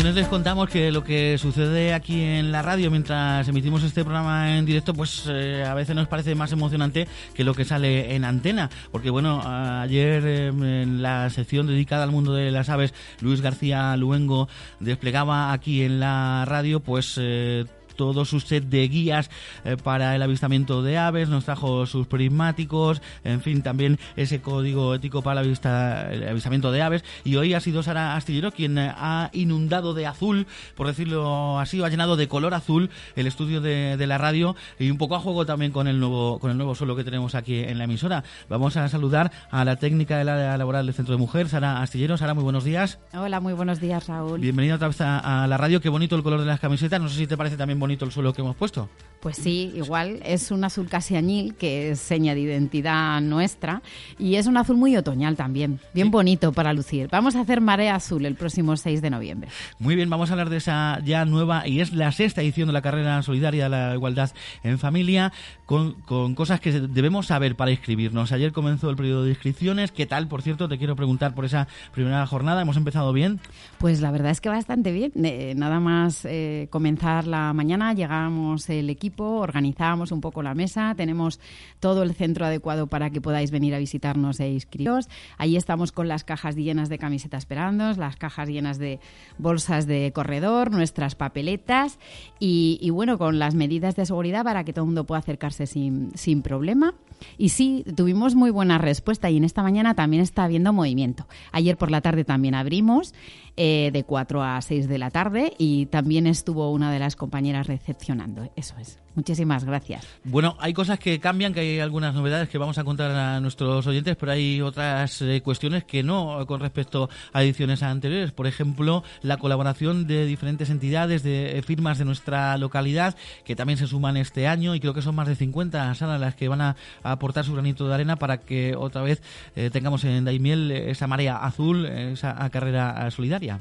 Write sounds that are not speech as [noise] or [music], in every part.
Ocasiones les contamos que lo que sucede aquí en la radio mientras emitimos este programa en directo, pues eh, a veces nos parece más emocionante que lo que sale en antena. Porque bueno, ayer em, en la sección dedicada al mundo de las aves, Luis García Luengo desplegaba aquí en la radio, pues eh, todo su set de guías eh, para el avistamiento de aves, nos trajo sus prismáticos, en fin, también ese código ético para el avistamiento de aves. Y hoy ha sido Sara Astillero quien eh, ha inundado de azul, por decirlo así, ha llenado de color azul el estudio de, la radio y un poco a juego también con el nuevo con el nuevo suelo que tenemos aquí en la emisora. Vamos a saludar a la técnica del área laboral del Centro de Mujer, Sara Astillero. Sara, muy buenos días. Hola, muy buenos días, Raúl. Bienvenida otra vez a, a la radio. Qué bonito el color de las camisetas. No sé si te parece también bonito el suelo que hemos puesto. Pues sí, igual es un azul casi añil, que es seña de identidad nuestra, y es un azul muy otoñal también, bien bonito para lucir. Vamos a hacer marea azul el próximo 6 de noviembre. Muy bien, vamos a hablar de esa ya nueva, y es la sexta edición de la carrera solidaria de la igualdad en familia, con, con cosas que debemos saber para inscribirnos. Ayer comenzó el periodo de inscripciones. ¿Qué tal, por cierto? Te quiero preguntar por esa primera jornada. ¿Hemos empezado bien? Pues la verdad es que bastante bien. Eh, nada más eh, comenzar la mañana, llegamos el equipo organizamos un poco la mesa, tenemos todo el centro adecuado para que podáis venir a visitarnos e inscribiros. Ahí estamos con las cajas llenas de camisetas esperando, las cajas llenas de bolsas de corredor, nuestras papeletas y, bueno, con las medidas de seguridad para que todo el mundo pueda acercarse sin, sin problema. Y sí, tuvimos muy buena respuesta y en esta mañana también está habiendo movimiento. Ayer por la tarde también abrimos eh, de 4 a 6 de la tarde y también estuvo una de las compañeras recepcionando. Eso es. Muchísimas gracias. Bueno, hay cosas que cambian, que hay algunas novedades que vamos a contar a nuestros oyentes, pero hay otras eh, cuestiones que no con respecto a ediciones anteriores. Por ejemplo, la colaboración de diferentes entidades, de eh, firmas de nuestra localidad, que también se suman este año y creo que son más de 50 salas las que van a, aportar su granito de arena para que otra vez eh, tengamos en Daimiel esa marea azul, esa carrera solidaria.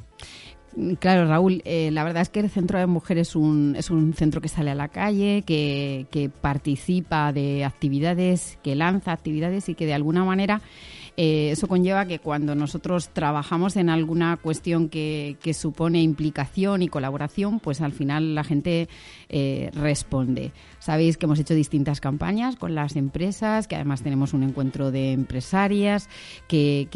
Claro, Raúl, eh, la verdad es que el Centro de Mujeres es un, es un centro que sale a la calle, que, que participa de actividades, que lanza actividades y que de alguna manera eh, eso conlleva que cuando nosotros trabajamos en alguna cuestión que, supone implicación y colaboración, pues al final la gente eh, responde. Sabéis que hemos hecho distintas campañas con las empresas, que además tenemos un encuentro de empresarias, que,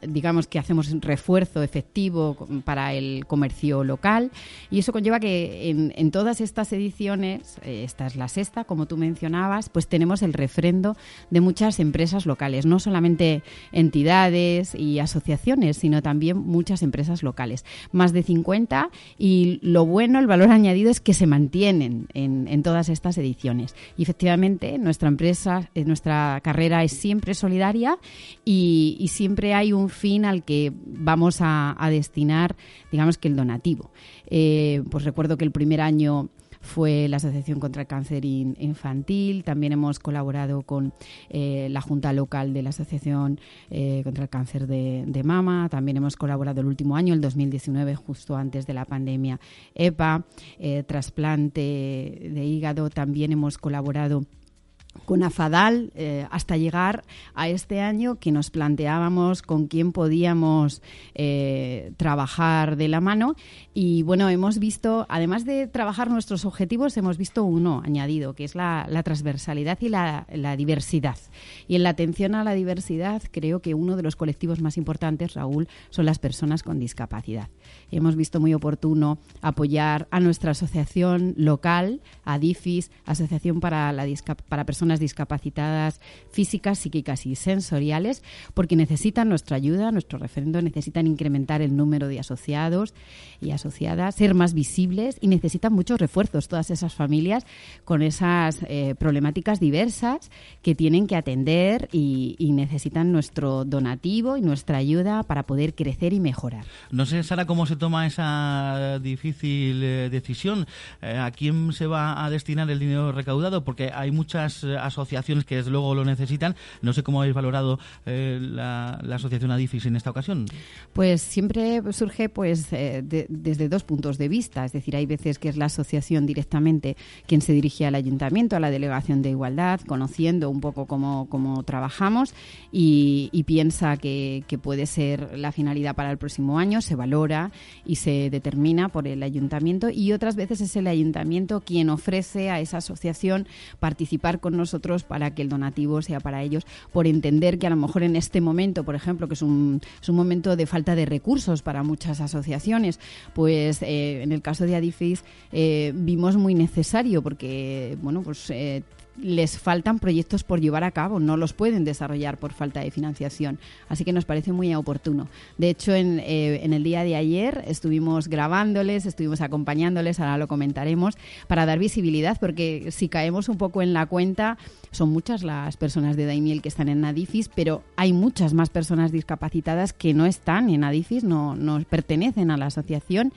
digamos que hacemos refuerzo efectivo para el comercio local y eso conlleva que en, todas estas ediciones, eh, esta es la sexta, como tú mencionabas, pues tenemos el refrendo de muchas empresas locales, no solamente entidades y asociaciones, sino también muchas empresas locales. Más de 50 y lo bueno, el valor [laughs] añadido es que se mantienen en, todas estas ediciones. Y efectivamente, nuestra empresa, eh, nuestra carrera es siempre solidaria y, siempre hay un fin al que vamos a, destinar, digamos que el donativo. Eh, pues recuerdo que el primer año fue la Asociación contra el Cáncer Infantil. También hemos colaborado con eh, la Junta Local de la Asociación eh, contra el Cáncer de, Mama. También hemos colaborado el último año, el 2019, justo antes de la pandemia, EPA, eh, trasplante de hígado. También hemos colaborado con AFADAL eh, hasta llegar a este año que nos planteábamos con quién podíamos eh, trabajar de la mano. Y bueno hemos visto además de trabajar nuestros objetivos hemos visto uno añadido que es la, transversalidad y la, diversidad. Y en la atención a la diversidad creo que uno de los colectivos más importantes Raúl son las personas con discapacidad. Hemos visto muy oportuno apoyar a nuestra asociación local a DIFIS Asociación para la para personas personas discapacitadas físicas, psíquicas y sensoriales, porque necesitan nuestra ayuda, nuestro referendo, necesitan incrementar el número de asociados y asociadas, ser más visibles y necesitan muchos refuerzos todas esas familias con esas eh, problemáticas diversas que tienen que atender y, necesitan nuestro donativo y nuestra ayuda para poder crecer y mejorar. No sé, Sara, cómo se toma esa difícil eh, decisión. Eh, ¿A quién se va a destinar el dinero recaudado? Porque hay muchas asociaciones que luego lo necesitan. No sé cómo habéis valorado la, asociación ADIFIS en esta ocasión. Pues siempre surge pues desde dos puntos de vista. Es decir, hay veces que es la asociación directamente quien se dirige al ayuntamiento, a la delegación de igualdad, conociendo un poco cómo, cómo trabajamos y, piensa que, puede ser la finalidad para el próximo año, se valora y se determina por el ayuntamiento y otras veces es el ayuntamiento quien ofrece a esa asociación participar con nosotros para que el donativo sea para ellos, por entender que a lo mejor en este momento, por ejemplo, que es un, es un momento de falta de recursos para muchas asociaciones, pues eh, en el caso de Adifis eh, vimos muy necesario porque, bueno, pues eh, les faltan proyectos por llevar a cabo, no los pueden desarrollar por falta de financiación. Así que nos parece muy oportuno. De hecho, en, eh, en, el día de ayer estuvimos grabándoles, estuvimos acompañándoles, ahora lo comentaremos, para dar visibilidad, porque si caemos un poco en la cuenta, son muchas las personas de Daimiel que están en Nadifis, pero hay muchas más personas discapacitadas que no están en Nadifis, no, no pertenecen a la asociación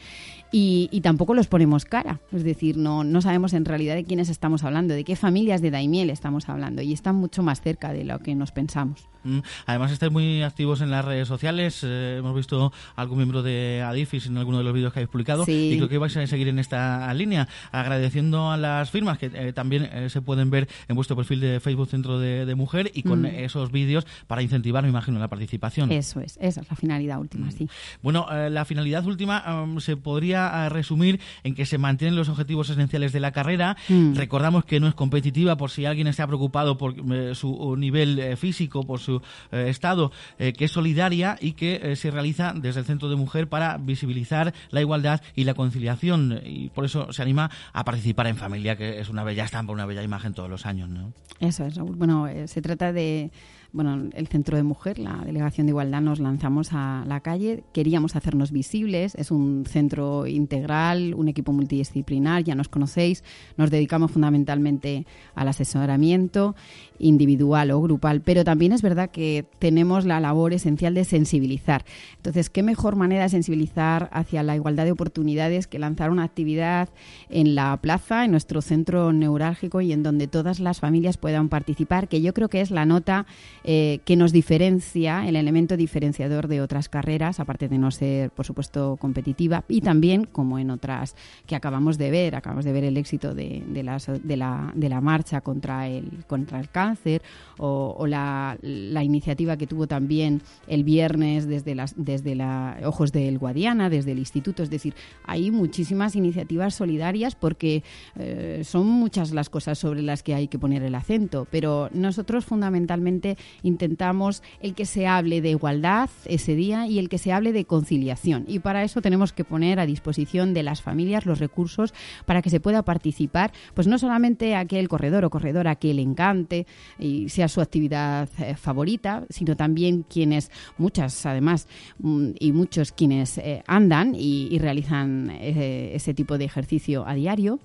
y, tampoco los ponemos cara. Es decir, no, no sabemos en realidad de quiénes estamos hablando, de qué familias Daimiel estamos hablando y están mucho más cerca de lo que nos pensamos. Mm, además, estáis muy activos en las redes sociales. Eh, hemos visto algún miembro de Adifis en alguno de los vídeos que habéis publicado y creo que vais a seguir en esta línea, agradeciendo a las firmas que eh, también eh, se pueden ver en vuestro perfil de Facebook Centro de, Mujer y con mm. esos vídeos para incentivar, me imagino, la participación. Eso es, esa es la finalidad última, mm. sí. Bueno, la finalidad última um, se podría resumir en que se mantienen los objetivos esenciales de la carrera. Recordamos que no es competitiva por si alguien está preocupado por su nivel físico, por su eh, Estado, eh, que es solidaria y que eh, se realiza desde el Centro de Mujer para visibilizar la igualdad y la conciliación. Y por eso se anima a participar en familia, que es una bella estampa, una bella imagen todos los años. ¿no? Eso es, Bueno, se trata de bueno, el Centro de Mujer, la Delegación de Igualdad, nos lanzamos a la calle. Queríamos hacernos visibles. Es un centro integral, un equipo multidisciplinar, ya nos conocéis. Nos dedicamos fundamentalmente al asesoramiento individual o grupal, pero también es verdad que tenemos la labor esencial de sensibilizar. Entonces, ¿qué mejor manera de sensibilizar hacia la igualdad de oportunidades que lanzar una actividad en la plaza, en nuestro centro neurálgico y en donde todas las familias puedan participar, que yo creo que es la nota eh, que nos diferencia, el elemento diferenciador de otras carreras, aparte de no ser, por supuesto, competitiva, y también, como en otras que acabamos de ver, acabamos de ver el éxito de, de, la, de, la, de la marcha contra el, contra el cáncer o, la, la, iniciativa que tuvo también el viernes desde, las, desde la Ojos del Guadiana, desde el Instituto. Es decir, hay muchísimas iniciativas solidarias porque eh, son muchas las cosas sobre las que hay que poner el acento, pero nosotros fundamentalmente intentamos el que se hable de igualdad ese día y el que se hable de conciliación. Y para eso tenemos que poner a disposición de las familias los recursos para que se pueda participar, pues no solamente aquel corredor o corredora que le encante y sea su actividad eh, favorita, sino también quienes, muchas además, mm, y muchos quienes eh, andan y, realizan eh, ese tipo de ejercicio a diario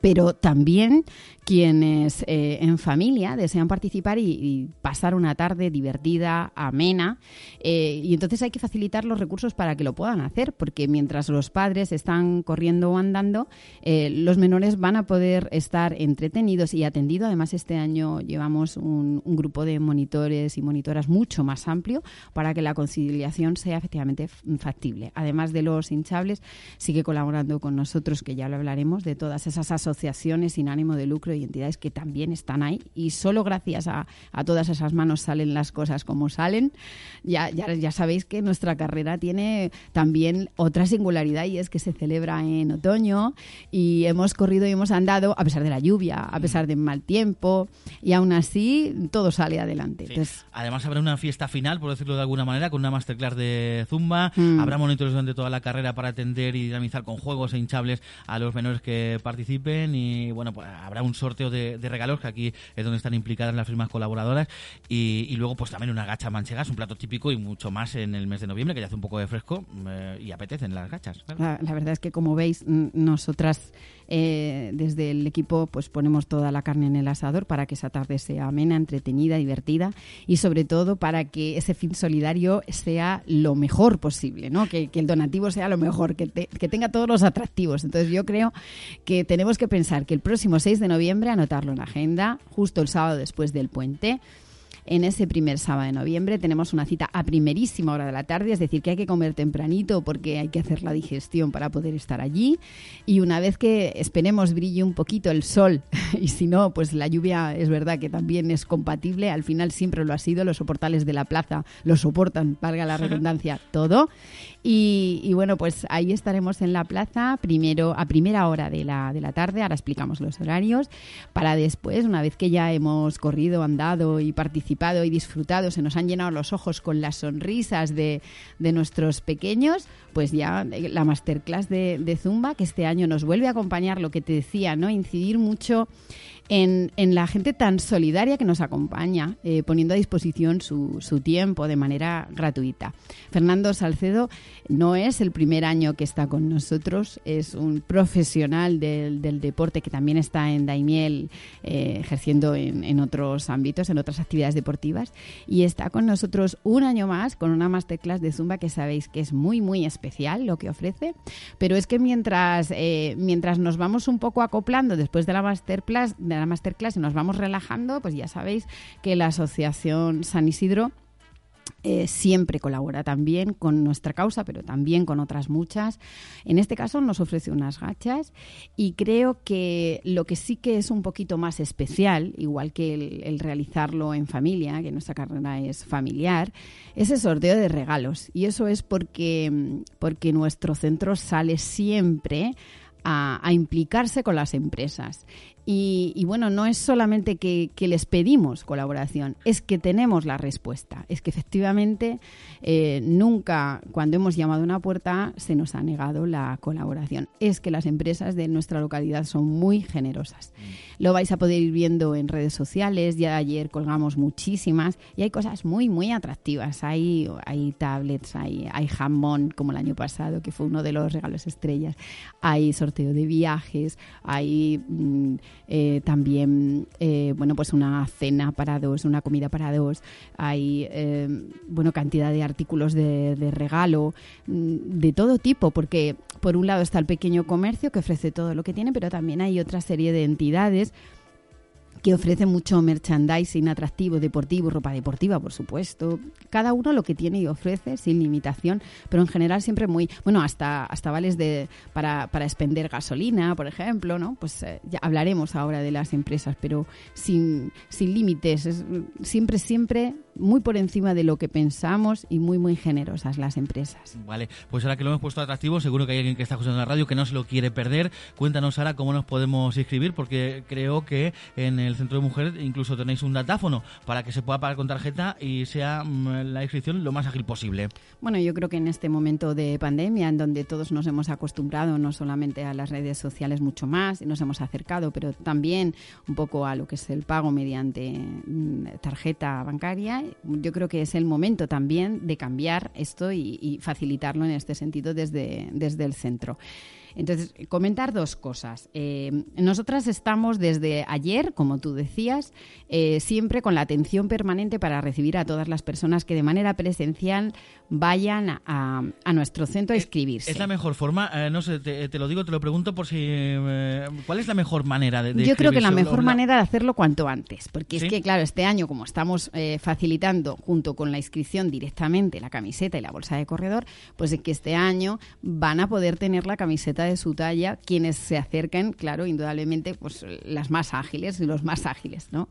pero también quienes eh, en familia desean participar y, pasar una tarde divertida, amena, eh, y entonces hay que facilitar los recursos para que lo puedan hacer, porque mientras los padres están corriendo o andando, eh, los menores van a poder estar entretenidos y atendidos. Además, este año llevamos un, un, grupo de monitores y monitoras mucho más amplio para que la conciliación sea efectivamente factible. Además de los hinchables, sigue colaborando con nosotros, que ya lo hablaremos, de todas esas asociaciones sin ánimo de lucro y entidades que también están ahí y solo gracias a, todas esas manos salen las cosas como salen. Ya, ya, ya sabéis que nuestra carrera tiene también otra singularidad y es que se celebra en otoño y hemos corrido y hemos andado a pesar de la lluvia, a pesar del mal tiempo y aún así todo sale adelante. Además habrá una fiesta final, por decirlo de alguna manera, con una masterclass de Zumba, mm. habrá monitores durante toda la carrera para atender y dinamizar con juegos e hinchables a los menores que participen y bueno, pues habrá un sorteo de, regalos, que aquí es donde están implicadas las firmas colaboradoras, y, luego pues también una gacha manchega, es un plato típico y mucho más en el mes de noviembre, que ya hace un poco de fresco eh, y apetecen las gachas. La, verdad es que como veis, nosotras eh, desde el equipo pues ponemos toda la carne en el asador para que esa tarde sea amena, entretenida, divertida y sobre todo para que ese fin solidario sea lo mejor posible, ¿no? que, el donativo sea lo mejor, que, que tenga todos los atractivos. Entonces yo creo que tenemos que pensar que el próximo 6 de noviembre, anotarlo en la agenda, justo el sábado después del puente, en ese primer sábado de noviembre. Tenemos una cita a primerísima hora de la tarde, es decir, que hay que comer tempranito porque hay que hacer la digestión para poder estar allí. Y una vez que esperemos brille un poquito el sol, [laughs] y si no, pues la lluvia es verdad que también es compatible, al final siempre lo ha sido, los soportales de la plaza lo soportan, valga la redundancia, todo. Y, bueno, pues ahí estaremos en la plaza primero a primera hora de la, de la tarde, ahora explicamos los horarios, para después, una vez que ya hemos corrido, andado y participado y disfrutado, se nos han llenado los ojos con las sonrisas de, de nuestros pequeños, pues ya la masterclass de, de Zumba, que este año nos vuelve a acompañar, lo que te decía, ¿no? Incidir mucho en, la gente tan solidaria que nos acompaña, eh, poniendo a disposición su, su, tiempo de manera gratuita. Fernando Salcedo no es el primer año que está con nosotros, es un profesional del, deporte que también está en Daimiel eh, ejerciendo en, en, otros ámbitos, en otras actividades deportivas, y está con nosotros un año más con una masterclass de Zumba que sabéis que es muy, muy especial lo que ofrece, pero es que mientras, eh, mientras nos vamos un poco acoplando después de la masterclass, de la masterclass y nos vamos relajando, pues ya sabéis que la Asociación San Isidro eh, siempre colabora también con nuestra causa, pero también con otras muchas. En este caso nos ofrece unas gachas y creo que lo que sí que es un poquito más especial, igual que el, realizarlo en familia, que nuestra carrera es familiar, es el sorteo de regalos. Y eso es porque, porque nuestro centro sale siempre a, implicarse con las empresas. Y, bueno, no es solamente que, les pedimos colaboración, es que tenemos la respuesta. Es que efectivamente eh, nunca cuando hemos llamado a una puerta se nos ha negado la colaboración. Es que las empresas de nuestra localidad son muy generosas. Lo vais a poder ir viendo en redes sociales, ya ayer colgamos muchísimas y hay cosas muy, muy atractivas. Hay, hay tablets, hay, hay jamón, como el año pasado, que fue uno de los regalos estrellas. Hay sorteo de viajes, hay... Mm, eh, también, eh, bueno, pues una cena para dos, una comida para dos, hay, eh, bueno, cantidad de artículos de, de regalo, mm, de todo tipo, porque por un lado está el pequeño comercio que ofrece todo lo que tiene, pero también hay otra serie de entidades que ofrece mucho merchandising atractivo, deportivo, ropa deportiva, por supuesto. Cada uno lo que tiene y ofrece sin limitación, pero en general siempre muy, bueno, hasta, hasta vales de, para, para expender gasolina, por ejemplo, ¿no? Pues eh, ya hablaremos ahora de las empresas, pero sin, sin límites, siempre, siempre muy por encima de lo que pensamos y muy, muy generosas las empresas. Vale, pues ahora que lo hemos puesto atractivo, seguro que hay alguien que está escuchando la radio que no se lo quiere perder. Cuéntanos, ahora cómo nos podemos inscribir, porque creo que en el Centro de Mujeres incluso tenéis un datáfono para que se pueda pagar con tarjeta y sea mm, la inscripción lo más ágil posible. Bueno, yo creo que en este momento de pandemia, en donde todos nos hemos acostumbrado no solamente a las redes sociales mucho más y nos hemos acercado, pero también un poco a lo que es el pago mediante mm, tarjeta bancaria, yo creo que es el momento también de cambiar esto y, facilitarlo en este sentido desde, desde el centro. Entonces, comentar dos cosas. Eh, nosotras estamos desde ayer, como tú decías, eh, siempre con la atención permanente para recibir a todas las personas que de manera presencial vayan a, nuestro centro a inscribirse. ¿Es la mejor forma? Eh, no sé, te, lo digo, te lo pregunto por si... ¿Cuál es la mejor manera de, Yo creo que la mejor manera de hacerlo cuanto antes, porque es que, claro, este año, como estamos facilitando junto con la inscripción directamente la camiseta y la bolsa de corredor, pues es que este año van a poder tener la camiseta de su talla quienes se acerquen, claro, indudablemente, pues las más ágiles y los más ágiles, ¿no?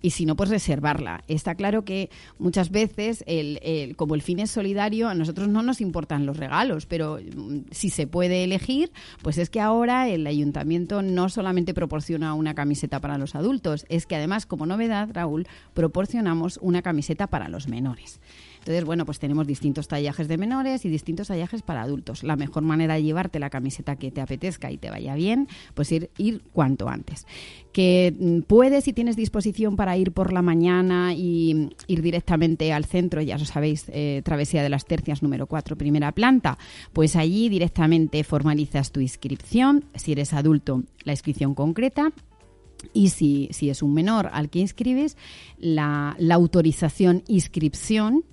Y si no, pues reservarla. Está claro que muchas veces, el, como el fin es solidario, a nosotros no nos importan los regalos, pero mm, si se puede elegir, pues es que ahora el ayuntamiento no solamente proporciona una camiseta para los adultos, es que además, como novedad, Raúl, proporcionamos una camiseta para los menores. Entonces, bueno, pues tenemos distintos tallajes de menores y distintos tallajes para adultos. La mejor manera de llevarte la camiseta que te apetezca y te vaya bien, pues ir, ir cuanto antes. Que mm, puedes, si tienes disposición para ir por la mañana y mm, ir directamente al centro, ya lo sabéis, eh, Travesía de las Tercias número 4, primera planta, pues allí directamente formalizas tu inscripción. Si eres adulto, la inscripción concreta y si, si, es un menor al que inscribes, la, la autorización inscripción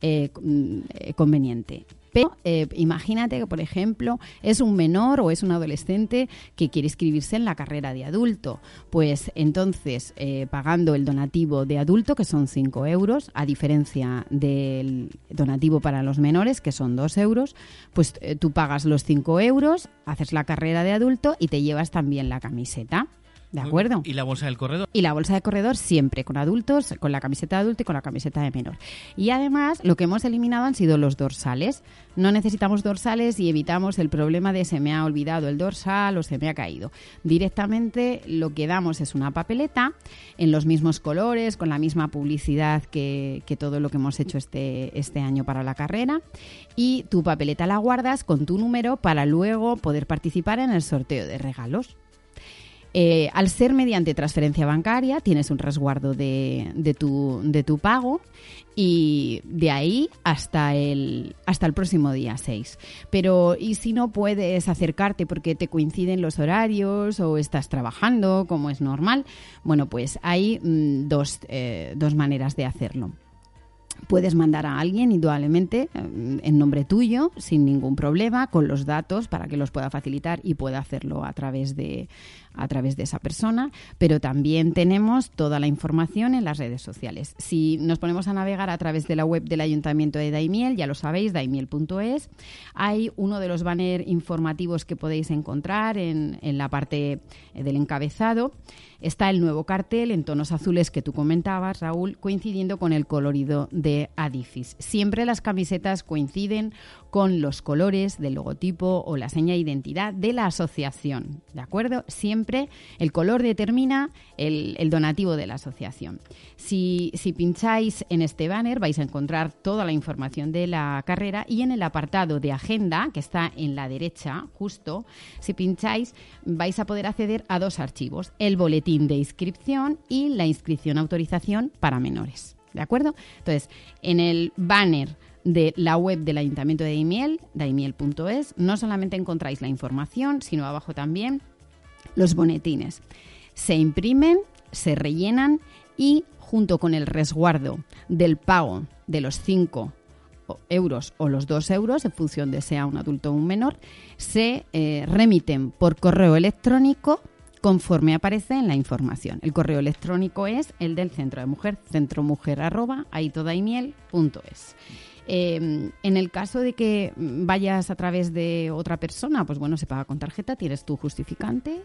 eh, mm, eh, conveniente. Pero eh, imagínate que, por ejemplo, es un menor o es un adolescente que quiere inscribirse en la carrera de adulto. Pues entonces, pagando el donativo de adulto, que son 5 euros, a diferencia del donativo para los menores, que son 2 euros, pues tú pagas los 5 euros, haces la carrera de adulto y te llevas también la camiseta. ¿De acuerdo? ¿Y la bolsa del corredor? Y la bolsa de corredor siempre, con adultos, con la camiseta de adulto y con la camiseta de menor. Y además, lo que hemos eliminado han sido los dorsales. No necesitamos dorsales y evitamos el problema de se me ha olvidado el dorsal o se me ha caído. Directamente lo que damos es una papeleta en los mismos colores, con la misma publicidad que, que todo lo que hemos hecho este, este año para la carrera. Y tu papeleta la guardas con tu número para luego poder participar en el sorteo de regalos. Eh, al ser mediante transferencia bancaria, tienes un resguardo de, tu, pago y de ahí hasta el, hasta el próximo día 6. Pero, ¿y si no puedes acercarte porque te coinciden los horarios o estás trabajando, como es normal? Bueno, pues hay mm, dos, eh, dos maneras de hacerlo. Puedes mandar a alguien, indudablemente, eh, en nombre tuyo, sin ningún problema, con los datos para que los pueda facilitar y pueda hacerlo a través de, a través de esa persona, pero también tenemos toda la información en las redes sociales. Si nos ponemos a navegar a través de la web del Ayuntamiento de Daimiel, ya lo sabéis, daimiel.es, hay uno de los banners informativos que podéis encontrar en, en la parte del encabezado. Está el nuevo cartel en tonos azules que tú comentabas, Raúl, coincidiendo con el colorido de Adifis. Siempre las camisetas coinciden con los colores del logotipo o la seña de identidad de la asociación, ¿de acuerdo? Siempre el color determina el, donativo de la asociación. Si, si, pincháis en este banner vais a encontrar toda la información de la carrera y en el apartado de agenda, que está en la derecha justo, si pincháis vais a poder acceder a dos archivos, el boletín de inscripción y la inscripción autorización para menores. ¿De acuerdo? Entonces, en el banner de la web del Ayuntamiento de Daimiel, daimiel.es, no solamente encontráis la información, sino abajo también los bonetines. Se imprimen, se rellenan y junto con el resguardo del pago de los 5 euros o los 2 euros, en función de sea un adulto o un menor, se eh, remiten por correo electrónico conforme aparece en la información. El correo electrónico es el del Centro de Mujer, centromujer Em, en el caso de que vayas a través de otra persona, pues bueno, se paga con tarjeta, tienes tu justificante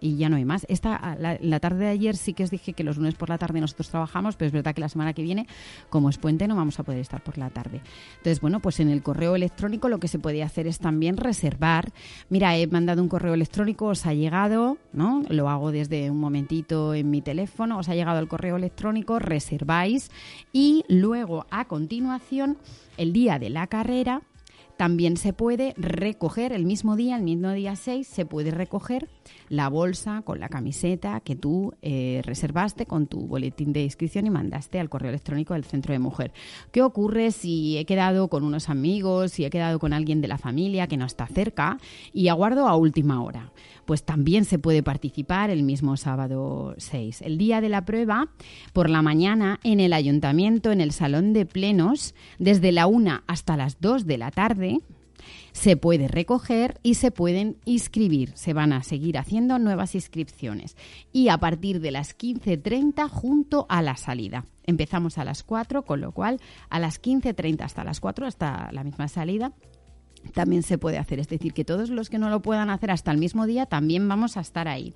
y ya no hay más. Esta, la, tarde de ayer sí que os dije que los lunes por la tarde nosotros trabajamos, pero es verdad que la semana que viene, como es puente, no vamos a poder estar por la tarde. Entonces, bueno, pues en el correo electrónico lo que se puede hacer es también reservar. Mira, he mandado un correo electrónico, os ha llegado, ¿no? Lo hago desde un momentito en mi teléfono, os ha llegado el correo electrónico, reserváis y luego a continuación, el día de la carrera, también se puede recoger el mismo día, el mismo día 6, se puede recoger la bolsa con la camiseta que tú eh, reservaste con tu boletín de inscripción y mandaste al correo electrónico del centro de mujer. ¿Qué ocurre si he quedado con unos amigos, si he quedado con alguien de la familia que no está cerca y aguardo a última hora? Pues también se puede participar el mismo sábado 6. El día de la prueba, por la mañana, en el ayuntamiento, en el salón de plenos, desde la 1 hasta las 2 de la tarde, se puede recoger y se pueden inscribir. Se van a seguir haciendo nuevas inscripciones. Y a partir de las 15.30 junto a la salida. Empezamos a las 4, con lo cual a las 15.30 hasta las 4, hasta la misma salida, también se puede hacer. Es decir, que todos los que no lo puedan hacer hasta el mismo día también vamos a estar ahí.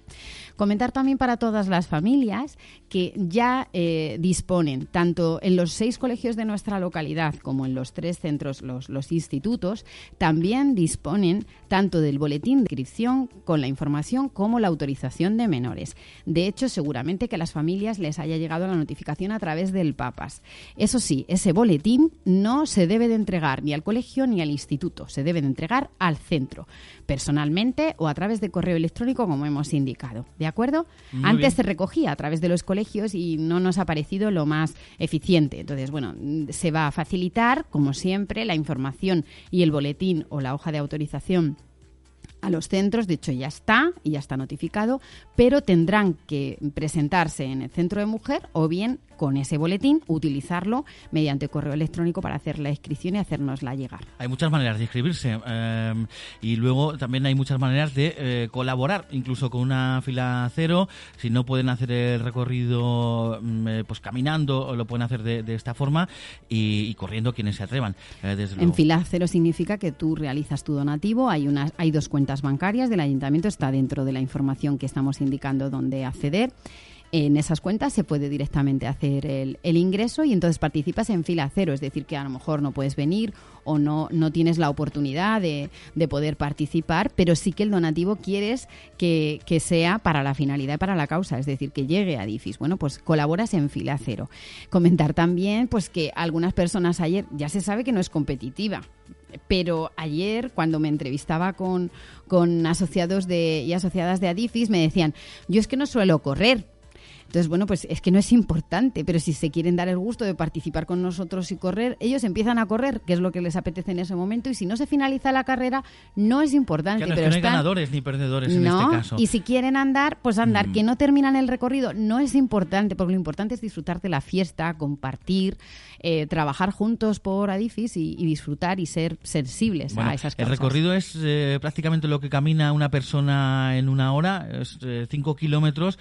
Comentar también para todas las familias que ya eh, disponen, tanto en los seis colegios de nuestra localidad como en los tres centros, los, los institutos, también disponen tanto del boletín de inscripción con la información como la autorización de menores. De hecho, seguramente que a las familias les haya llegado la notificación a través del PAPAS. Eso sí, ese boletín no se debe de entregar ni al colegio ni al instituto deben entregar al centro, personalmente o a través de correo electrónico, como hemos indicado. ¿De acuerdo? Antes se recogía a través de los colegios y no nos ha parecido lo más eficiente. Entonces, bueno, se va a facilitar, como siempre, la información y el boletín o la hoja de autorización a los centros, de hecho ya está y ya está notificado, pero tendrán que presentarse en el centro de mujer o bien con ese boletín, utilizarlo mediante correo electrónico para hacer la inscripción y hacérnosla llegar. Hay muchas maneras de inscribirse eh, y luego también hay muchas maneras de eh, colaborar, incluso con una fila cero. Si no pueden hacer el recorrido mm, eh, pues caminando, lo pueden hacer de, esta forma y, corriendo quienes se atrevan. en fila cero significa que tú realizas tu donativo, hay, unas, hay dos cuentas bancarias del ayuntamiento, está dentro de la información que estamos indicando dónde acceder en esas cuentas se puede directamente hacer el, ingreso y entonces participas en fila cero, es decir, que a lo mejor no puedes venir o no, no tienes la oportunidad de, poder participar, pero sí que el donativo quieres que, sea para la finalidad para la causa, es decir, que llegue a DIFIS. Bueno, pues colaboras en fila cero. Comentar también pues que algunas personas ayer, ya se sabe que no es competitiva, pero ayer cuando me entrevistaba con, con asociados de, y asociadas de Adifis me decían, yo es que no suelo correr, entonces, bueno, pues es que no es importante, pero si se quieren dar el gusto de participar con nosotros y correr, ellos empiezan a correr, que es lo que les apetece en ese momento, y si no se finaliza la carrera, no es importante. pero no hay ganadores ni perdedores en este caso. Y si quieren andar, pues andar. Mm. Que no terminan el recorrido no es importante, porque lo importante es disfrutar de la fiesta, compartir, eh, trabajar juntos por Adifis y, disfrutar y ser sensibles a esas cosas. El recorrido es eh, prácticamente lo que camina una persona en una hora, es eh, cinco kilómetros,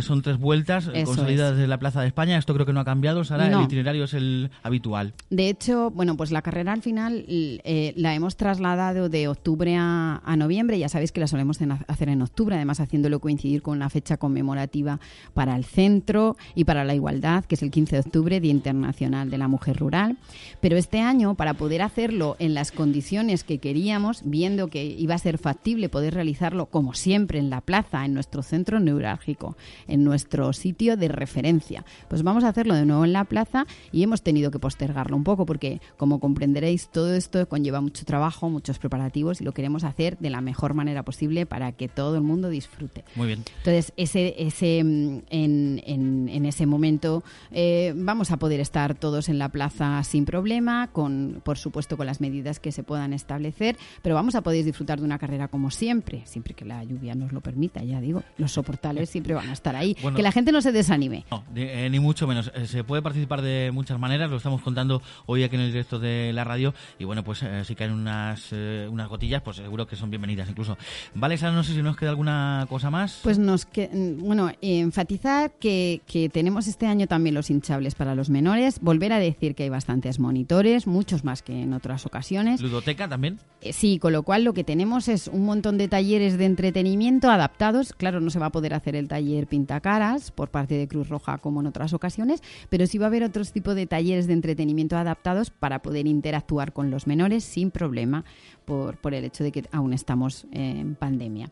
son tres vueltas con salida desde la Plaza de España. Esto creo que no ha cambiado, Sara. El itinerario es el habitual. De hecho, bueno, pues la carrera al final eh, la hemos trasladado de octubre a, noviembre. Ya sabéis que la solemos hacer en octubre, además haciéndolo coincidir con la fecha conmemorativa para el centro y para la igualdad, que es el 15 de octubre, Día Internacional de la Mujer Rural. Pero este año, para poder hacerlo en las condiciones que queríamos, viendo que iba a ser factible poder realizarlo como siempre en la plaza, en nuestro centro neurálgico, en nuestro sitio de referencia. Pues vamos a hacerlo de nuevo en la plaza y hemos tenido que postergarlo un poco porque, como comprenderéis, todo esto conlleva mucho trabajo, muchos preparativos y lo queremos hacer de la mejor manera posible para que todo el mundo disfrute. Muy bien. Entonces, ese, ese, mm, en, en, ese momento eh, vamos a poder estar todos en la plaza sin problema, con, por supuesto con las medidas que se puedan establecer, pero vamos a poder disfrutar de una carrera como siempre, siempre que la lluvia nos lo permita, ya digo, los soportales siempre van a estar ahí. que la gente no se desanime. No, eh, ni mucho menos. Eh, se puede participar de muchas maneras, lo estamos contando hoy aquí en el directo de la radio y bueno, pues eh, si caen unas, unas gotillas, pues seguro que son bienvenidas incluso. Vale, Sara, no sé si nos queda alguna cosa más. Pues nos que, mm, bueno, enfatizar que, que tenemos este año también los hinchables para los menores, volver a decir que hay bastantes monitores, muchos más que en otras ocasiones. ¿Ludoteca también? sí, con lo cual lo que tenemos es un montón de talleres de entretenimiento adaptados. Claro, no se va a poder hacer el taller pintacaras por parte de Cruz Roja como en otras ocasiones, pero sí va a haber otros tipos de talleres de entretenimiento adaptados para poder interactuar con los menores sin problema por, por el hecho de que aún estamos en pandemia.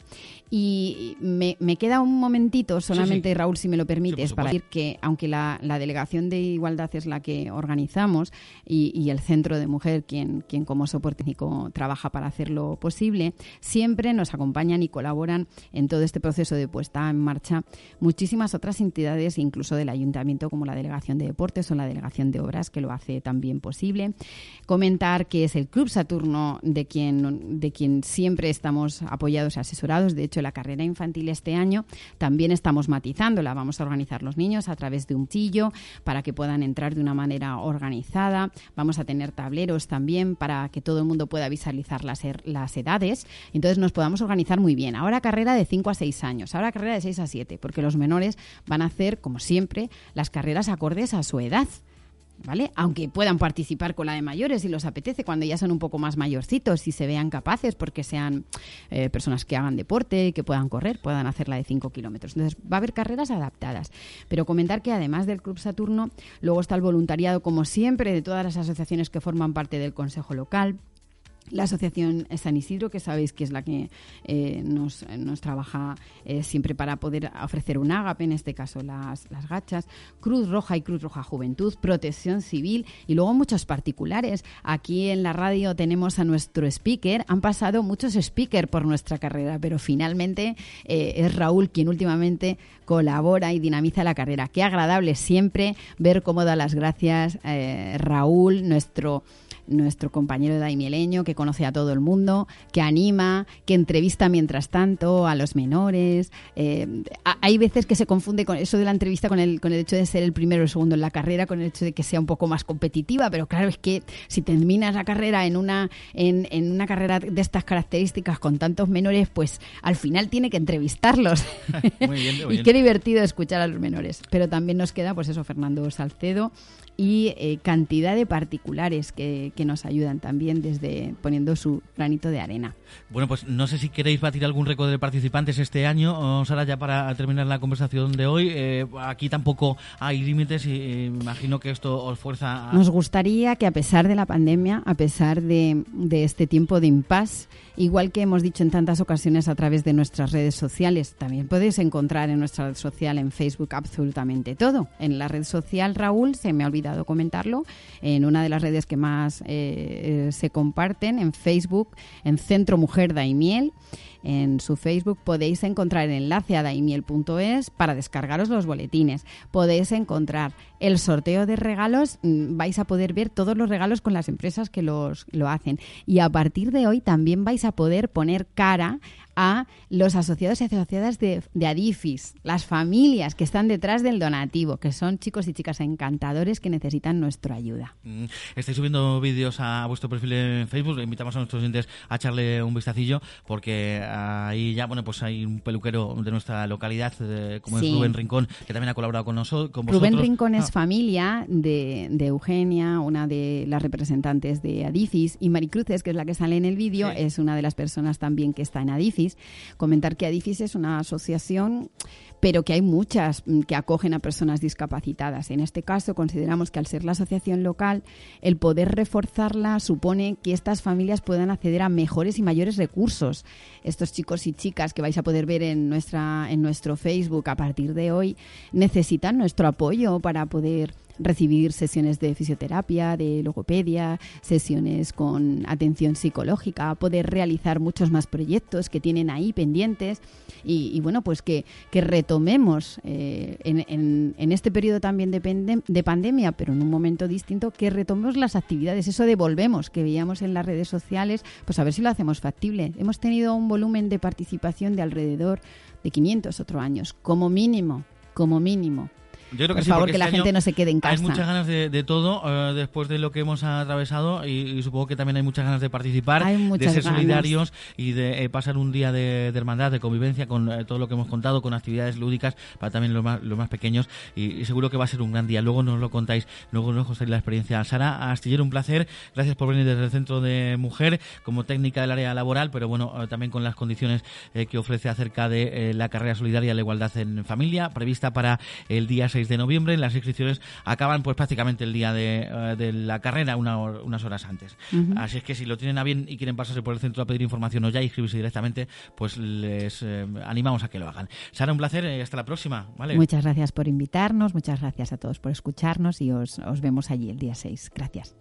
Y me, queda un momentito solamente, Raúl, si me lo permites, para decir que aunque la, Delegación de Igualdad es la que organizamos y, el Centro de Mujer quien, quien como soporte técnico trabaja para hacerlo posible, siempre nos acompañan y colaboran en todo este proceso de puesta en marcha muchísimas otras entidades, incluso del Ayuntamiento, como la Delegación de Deportes o la Delegación de Obras, que lo hace también posible. Comentar que es el Club Saturno de quien de quien siempre estamos apoyados y asesorados. De hecho, la carrera infantil este año también estamos matizándola. Vamos a organizar los niños a través de un tillo para que puedan entrar de una manera organizada. Vamos a tener tableros también para que todo el mundo pueda visualizar las, er, las edades. Entonces nos podamos organizar muy bien. Ahora carrera de 5 a 6 años, ahora carrera de 6 a 7, porque los menores van a hacer, como siempre, las carreras acordes a su edad. ¿Vale? Aunque puedan participar con la de mayores si los apetece, cuando ya son un poco más mayorcitos y se vean capaces porque sean eh, personas que hagan deporte, que puedan correr, puedan hacer la de 5 kilómetros. Entonces va a haber carreras adaptadas. Pero comentar que además del Club Saturno, luego está el voluntariado, como siempre, de todas las asociaciones que forman parte del Consejo Local la Asociación San Isidro, que sabéis que es la que eh, nos, trabaja eh, siempre para poder ofrecer un ágape, en este caso las, las gachas, Cruz Roja y Cruz Roja Juventud, Protección Civil y luego muchos particulares. Aquí en la radio tenemos a nuestro speaker, han pasado muchos speakers por nuestra carrera, pero finalmente eh, es Raúl quien últimamente colabora y dinamiza la carrera. Qué agradable siempre ver cómo da las gracias Raúl, nuestro nuestro compañero daimieleño que conoce a todo el mundo, que anima, que entrevista mientras tanto a los menores. Eh, hay veces que se confunde con eso de la entrevista con el, con el hecho de ser el primero o el segundo en la carrera, con el hecho de que sea un poco más competitiva, pero claro, es que si terminas la carrera en una, en, en una carrera de estas características con tantos menores, pues al final tiene que entrevistarlos. [laughs] [laughs] y qué divertido escuchar a los menores. Pero también nos queda, pues eso, Fernando Salcedo, y eh, cantidad de particulares que, que, nos ayudan también desde poniendo su granito de arena. Bueno, pues no sé si queréis batir algún récord de participantes este año, o Sara, ya para terminar la conversación de hoy. Eh, aquí tampoco hay límites y eh, imagino que esto os fuerza a... Nos gustaría que a pesar de la pandemia, a pesar de, de este tiempo de impasse, igual que hemos dicho en tantas ocasiones a través de nuestras redes sociales, también podéis encontrar en nuestra red social, en Facebook, absolutamente todo. En la red social, Raúl, se me ha olvidado comentarlo, en una de las redes que más eh, se comparten, en Facebook, en Centro Mujer Daimiel. En su Facebook podéis encontrar el enlace a daimiel.es para descargaros los boletines. Podéis encontrar el sorteo de regalos, mm, vais a poder ver todos los regalos con las empresas que los, lo hacen. Y a partir de hoy también vais a poder poner cara a los asociados y asociadas de, Adifis, las familias que están detrás del donativo, que son chicos y chicas encantadores que necesitan nuestra ayuda. Mm, estáis subiendo vídeos a vuestro perfil en Facebook, invitamos a nuestros oyentes a echarle un vistacillo porque ahí ya, bueno, pues hay un peluquero de nuestra localidad, eh, como es Rubén Rincón, que también ha colaborado con, nosotros, con. Rubén Rincón es ah. familia de, Eugenia, una de las representantes de Adifis, y Maricruces, que es la que sale en el vídeo, es una de las personas también que está en Adifis. Comentar que Adifis es una asociación pero que hay muchas mm, que acogen a personas discapacitadas. En este caso, consideramos que al ser la asociación local, el poder reforzarla supone que estas familias puedan acceder a mejores y mayores recursos. Estos chicos y chicas que vais a poder ver en, nuestra, en nuestro Facebook a partir de hoy necesitan nuestro apoyo para poder recibir sesiones de fisioterapia, de logopedia, sesiones con atención psicológica, poder realizar muchos más proyectos que tienen ahí pendientes y, bueno, pues que, que retomemos eh, en, en, este periodo también de, de pandemia, pero en un momento distinto, que retomemos las actividades, eso devolvemos que veíamos en las redes sociales, pues a ver si lo hacemos factible. Hemos tenido un volumen de participación de alrededor de 500 otros años, como mínimo, como mínimo. Yo creo que Por favor, que la gente no se quede en casa. Hay muchas ganas de, todo eh, después de lo que hemos atravesado y, supongo que también hay muchas ganas de participar, de ser solidarios y de eh, pasar un día de, hermandad, de convivencia con eh, todo lo que hemos contado, con actividades lúdicas para también los más, los más pequeños y, seguro que va a ser un gran día. Luego nos lo contáis, luego nos contáis la experiencia. Sara Astillero, un placer. Gracias por venir desde el Centro de Mujer como técnica del área laboral, pero bueno, también con las condiciones que ofrece acerca de la carrera solidaria, la igualdad en familia, prevista para el día 6 de noviembre. Las inscripciones acaban pues prácticamente el día de, eh, la carrera, unas horas antes. Así es que si lo tienen a bien y quieren pasarse por el centro a pedir información o ya inscribirse directamente, pues les eh, animamos a que lo hagan. Sara, un placer y hasta la próxima. ¿vale? Muchas gracias por invitarnos, muchas gracias a todos por escucharnos y os, os vemos allí el día 6. Gracias.